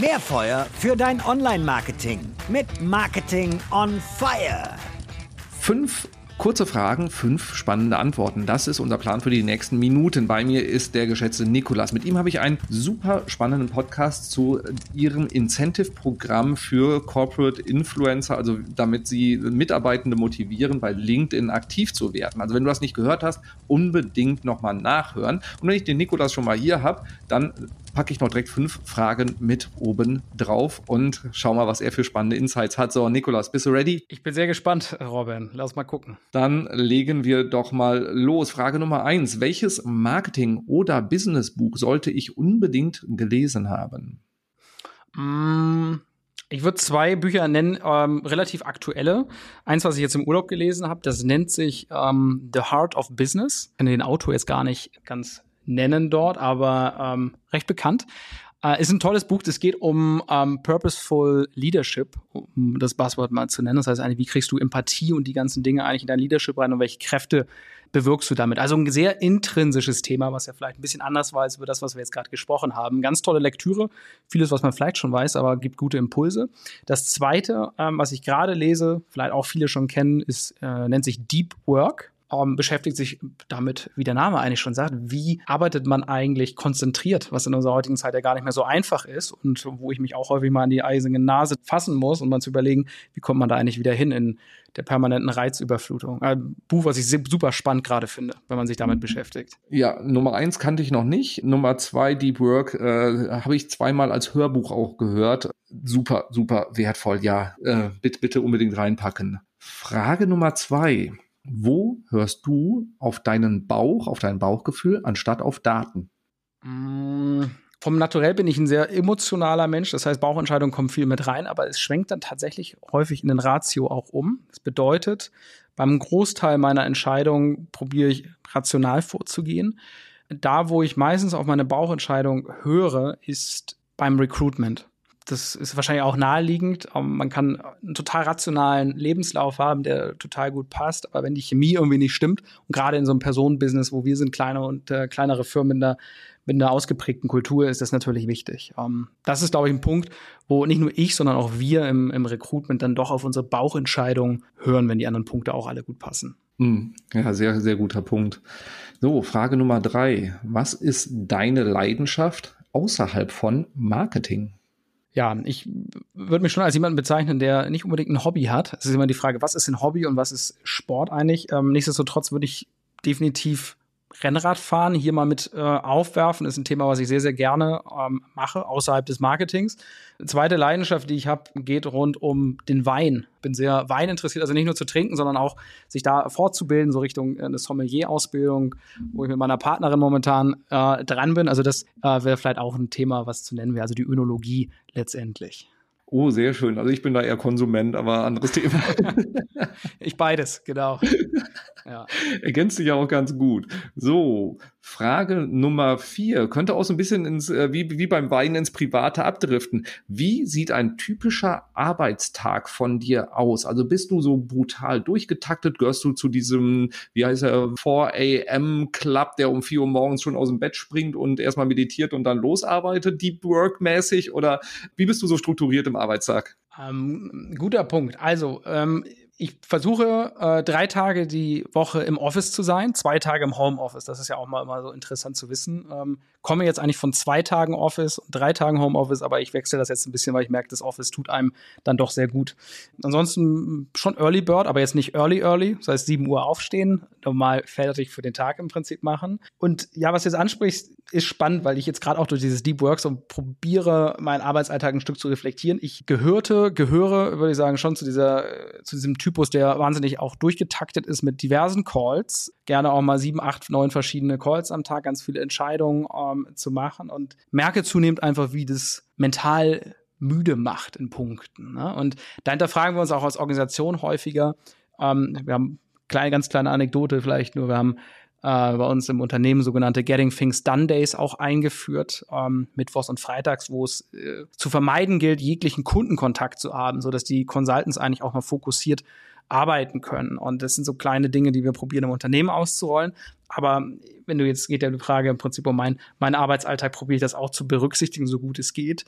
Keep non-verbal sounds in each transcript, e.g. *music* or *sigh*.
Mehr Feuer für dein Online-Marketing mit Marketing on Fire. Fünf Kurze Fragen, fünf spannende Antworten. Das ist unser Plan für die nächsten Minuten. Bei mir ist der geschätzte Nikolas. Mit ihm habe ich einen super spannenden Podcast zu ihrem Incentive-Programm für Corporate Influencer, also damit sie Mitarbeitende motivieren, bei LinkedIn aktiv zu werden. Also wenn du das nicht gehört hast, unbedingt nochmal nachhören. Und wenn ich den Nikolas schon mal hier habe, dann packe ich noch direkt fünf Fragen mit oben drauf und schau mal, was er für spannende Insights hat. So, Nikolas, bist du ready? Ich bin sehr gespannt, Robin. Lass mal gucken. Dann legen wir doch mal los. Frage Nummer eins. Welches Marketing- oder Businessbuch sollte ich unbedingt gelesen haben? Mm. Ich würde zwei Bücher nennen, ähm, relativ aktuelle. Eins, was ich jetzt im Urlaub gelesen habe, das nennt sich ähm, The Heart of Business. Ich kann den Autor jetzt gar nicht ganz nennen dort, aber ähm, recht bekannt. Äh, ist ein tolles Buch, das geht um ähm, Purposeful Leadership, um das Buzzword mal zu nennen. Das heißt eigentlich, wie kriegst du Empathie und die ganzen Dinge eigentlich in dein Leadership rein und welche Kräfte bewirkst du damit? Also ein sehr intrinsisches Thema, was ja vielleicht ein bisschen anders war als über das, was wir jetzt gerade gesprochen haben. Ganz tolle Lektüre, vieles, was man vielleicht schon weiß, aber gibt gute Impulse. Das zweite, ähm, was ich gerade lese, vielleicht auch viele schon kennen, ist, äh, nennt sich Deep Work ähm, beschäftigt sich damit, wie der Name eigentlich schon sagt, wie arbeitet man eigentlich konzentriert, was in unserer heutigen Zeit ja gar nicht mehr so einfach ist und wo ich mich auch häufig mal an die eisige Nase fassen muss, um mal zu überlegen, wie kommt man da eigentlich wieder hin in der permanenten Reizüberflutung. Ein Buch, was ich super spannend gerade finde, wenn man sich damit beschäftigt. Ja, Nummer eins kannte ich noch nicht. Nummer zwei, Deep Work, äh, habe ich zweimal als Hörbuch auch gehört. Super, super wertvoll. Ja, äh, bitte, bitte unbedingt reinpacken. Frage Nummer zwei. Wo hörst du auf deinen Bauch, auf dein Bauchgefühl, anstatt auf Daten? Mm, vom Naturell bin ich ein sehr emotionaler Mensch. Das heißt, Bauchentscheidungen kommen viel mit rein, aber es schwenkt dann tatsächlich häufig in den Ratio auch um. Das bedeutet, beim Großteil meiner Entscheidungen probiere ich rational vorzugehen. Da, wo ich meistens auf meine Bauchentscheidung höre, ist beim Recruitment das ist wahrscheinlich auch naheliegend. Ähm, man kann einen total rationalen Lebenslauf haben, der total gut passt, aber wenn die Chemie irgendwie nicht stimmt, und gerade in so einem Personenbusiness, wo wir sind, kleine und äh, kleinere Firmen mit einer, mit einer ausgeprägten Kultur, ist das natürlich wichtig. Ähm, das ist, glaube ich, ein Punkt, wo nicht nur ich, sondern auch wir im, im Recruitment dann doch auf unsere Bauchentscheidung hören, wenn die anderen Punkte auch alle gut passen. Hm, ja, sehr, sehr guter Punkt. So, Frage Nummer drei. Was ist deine Leidenschaft außerhalb von Marketing? Ja, ich würde mich schon als jemanden bezeichnen, der nicht unbedingt ein Hobby hat. Es ist immer die Frage, was ist ein Hobby und was ist Sport eigentlich? Ähm, nichtsdestotrotz würde ich definitiv Rennradfahren hier mal mit äh, aufwerfen. Ist ein Thema, was ich sehr, sehr gerne ähm, mache, außerhalb des Marketings. Eine zweite Leidenschaft, die ich habe, geht rund um den Wein. Bin sehr Wein interessiert, also nicht nur zu trinken, sondern auch sich da fortzubilden, so Richtung äh, eine Sommelier-Ausbildung, wo ich mit meiner Partnerin momentan äh, dran bin. Also das äh, wäre vielleicht auch ein Thema, was zu nennen wäre, also die Önologie letztendlich. Oh, sehr schön. Also ich bin da eher Konsument, aber anderes Thema. *laughs* ich beides, genau. Ja. Ergänzt sich ja auch ganz gut. So, Frage Nummer vier. Könnte auch so ein bisschen ins, äh, wie, wie beim Weinen ins Private abdriften. Wie sieht ein typischer Arbeitstag von dir aus? Also bist du so brutal durchgetaktet? Gehörst du zu diesem, wie heißt er, 4 AM Club, der um 4 Uhr morgens schon aus dem Bett springt und erstmal meditiert und dann losarbeitet, Deep Work mäßig? Oder wie bist du so strukturiert im Arbeitstag? Ähm, guter Punkt. Also, ähm, ich versuche äh, drei Tage die Woche im Office zu sein, zwei Tage im Homeoffice. Das ist ja auch mal immer so interessant zu wissen. Ähm, komme jetzt eigentlich von zwei Tagen Office und drei Tagen Homeoffice, aber ich wechsle das jetzt ein bisschen, weil ich merke, das Office tut einem dann doch sehr gut. Ansonsten schon Early Bird, aber jetzt nicht Early Early. Das heißt, sieben Uhr aufstehen, normal fertig für den Tag im Prinzip machen. Und ja, was du jetzt ansprichst, ist spannend, weil ich jetzt gerade auch durch dieses Deep Work so probiere, meinen Arbeitsalltag ein Stück zu reflektieren. Ich gehörte, gehöre, würde ich sagen, schon zu dieser, zu diesem Typus, der wahnsinnig auch durchgetaktet ist mit diversen Calls. Gerne auch mal sieben, acht, neun verschiedene Calls am Tag, ganz viele Entscheidungen ähm, zu machen und merke zunehmend einfach, wie das mental müde macht in Punkten. Ne? Und da hinterfragen wir uns auch als Organisation häufiger. Ähm, wir haben kleine, ganz kleine Anekdote vielleicht nur. Wir haben äh, bei uns im Unternehmen sogenannte Getting Things Done Days auch eingeführt, ähm, mittwochs und freitags, wo es äh, zu vermeiden gilt, jeglichen Kundenkontakt zu haben, so dass die Consultants eigentlich auch mal fokussiert arbeiten können. Und das sind so kleine Dinge, die wir probieren im Unternehmen auszurollen. Aber wenn du jetzt geht ja die Frage im Prinzip um mein, meinen Arbeitsalltag, probiere ich das auch zu berücksichtigen, so gut es geht.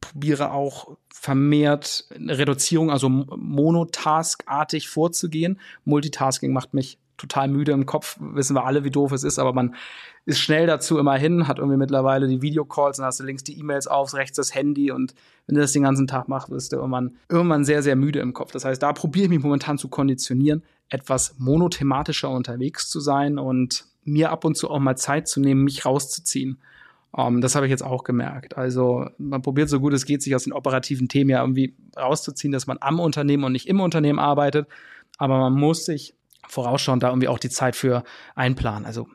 probiere auch vermehrt eine Reduzierung, also monotaskartig vorzugehen. Multitasking macht mich total müde im Kopf, wissen wir alle, wie doof es ist, aber man ist schnell dazu immerhin, hat irgendwie mittlerweile die Videocalls, dann hast du links die E-Mails auf, rechts das Handy und wenn du das den ganzen Tag machst, wirst du irgendwann, irgendwann sehr, sehr müde im Kopf. Das heißt, da probiere ich mich momentan zu konditionieren, etwas monothematischer unterwegs zu sein und mir ab und zu auch mal Zeit zu nehmen, mich rauszuziehen. Um, ähm, das habe ich jetzt auch gemerkt. Also man probiert so gut es geht, sich aus den operativen Themen ja irgendwie rauszuziehen, dass man am Unternehmen und nicht im Unternehmen arbeitet. Aber man muss sich vorausschauend da irgendwie auch die Zeit für einplanen. Also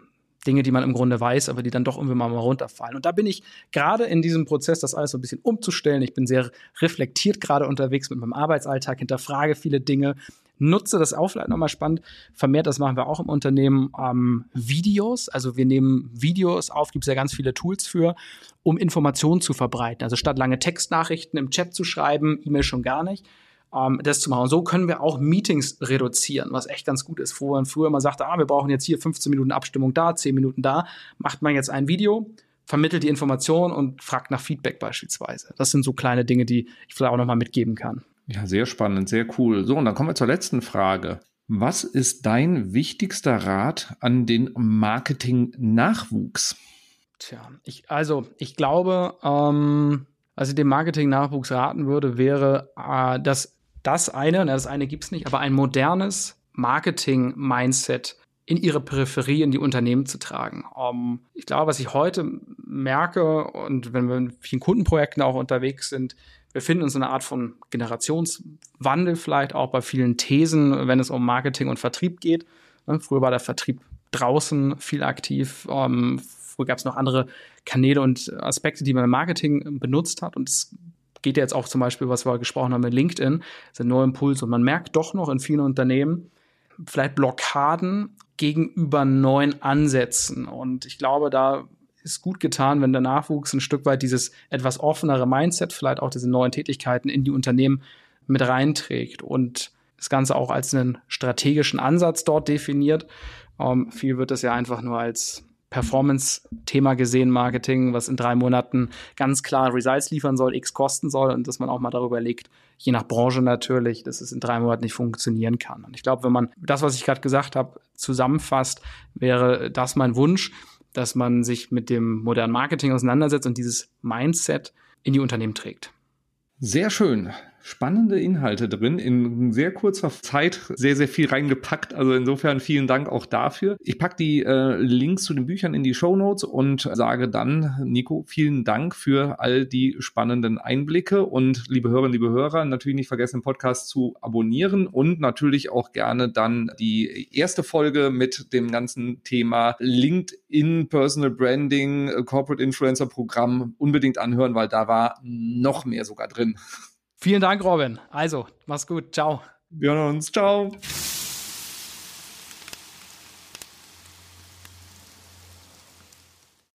Dinge, die man im Grunde weiß, aber die dann doch irgendwie mal runterfallen. Und da bin ich gerade in diesem Prozess, das alles so ein bisschen umzustellen. Ich bin sehr reflektiert gerade unterwegs mit meinem Arbeitsalltag, hinterfrage viele Dinge, nutze das auch vielleicht nochmal spannend. Vermehrt, das machen wir auch im Unternehmen, ähm, Videos. Also wir nehmen Videos auf, gibt es ja ganz viele Tools für, um Informationen zu verbreiten. Also statt lange Textnachrichten im Chat zu schreiben, E-Mail schon gar nicht, ähm, das zu machen. so können wir auch Meetings reduzieren, was echt ganz gut ist. Wo man früher mal sagte, ah, wir brauchen jetzt hier 15 Minuten Abstimmung da, 10 Minuten da, macht man jetzt ein Video, vermittelt die Information und fragt nach Feedback beispielsweise. Das sind so kleine Dinge, die ich vielleicht auch nochmal mitgeben kann. Ja, sehr spannend, sehr cool. So, und dann kommen wir zur letzten Frage. Was ist dein wichtigster Rat an den Marketing-Nachwuchs? Tja, ich, also ich glaube, ähm, was ich dem Marketing-Nachwuchs raten würde, wäre, äh, dass das eine, das eine gibt es nicht, aber ein modernes Marketing-Mindset in ihre Peripherie, in die Unternehmen zu tragen. Um, ich glaube, was ich heute merke und wenn wir in vielen Kundenprojekten auch unterwegs sind, wir finden uns in einer Art von Generationswandel vielleicht auch bei vielen Thesen, wenn es um Marketing und Vertrieb geht. Ne, früher war der Vertrieb draußen viel aktiv. Um, früher gab es noch andere Kanäle und Aspekte, die man im Marketing benutzt hat. Und es geht ja jetzt auch zum Beispiel, was wir gesprochen haben mit LinkedIn, ist ein neuer Impuls. Und man merkt doch noch in vielen Unternehmen vielleicht Blockaden gegenüber neuen Ansätzen. Und ich glaube, da ist gut getan, wenn der Nachwuchs ein Stück weit dieses etwas offenere Mindset, vielleicht auch diese neuen Tätigkeiten in die Unternehmen mit reinträgt und das Ganze auch als einen strategischen Ansatz dort definiert. Ähm, viel wird das ja einfach nur als Performance-Thema gesehen, Marketing, was in drei Monaten ganz klar Results liefern soll, X kosten soll und dass man auch mal darüber legt, je nach Branche natürlich, dass es in drei Monaten nicht funktionieren kann. Und ich glaube, wenn man das, was ich gerade gesagt habe, zusammenfasst, wäre das mein Wunsch, dass man sich mit dem modernen Marketing auseinandersetzt und dieses Mindset in die Unternehmen trägt. Sehr schön spannende Inhalte drin, in sehr kurzer Zeit sehr, sehr viel reingepackt. Also insofern vielen Dank auch dafür. Ich packe die äh, Links zu den Büchern in die Show Notes und sage dann, Nico, vielen Dank für all die spannenden Einblicke und liebe Hörerinnen, liebe Hörer, natürlich nicht vergessen, den Podcast zu abonnieren und natürlich auch gerne dann die erste Folge mit dem ganzen Thema LinkedIn Personal Branding, Corporate Influencer Programm unbedingt anhören, weil da war noch mehr sogar drin. Vielen Dank, Robin. Also, mach's gut. Ciao. Wir hören uns. Ciao.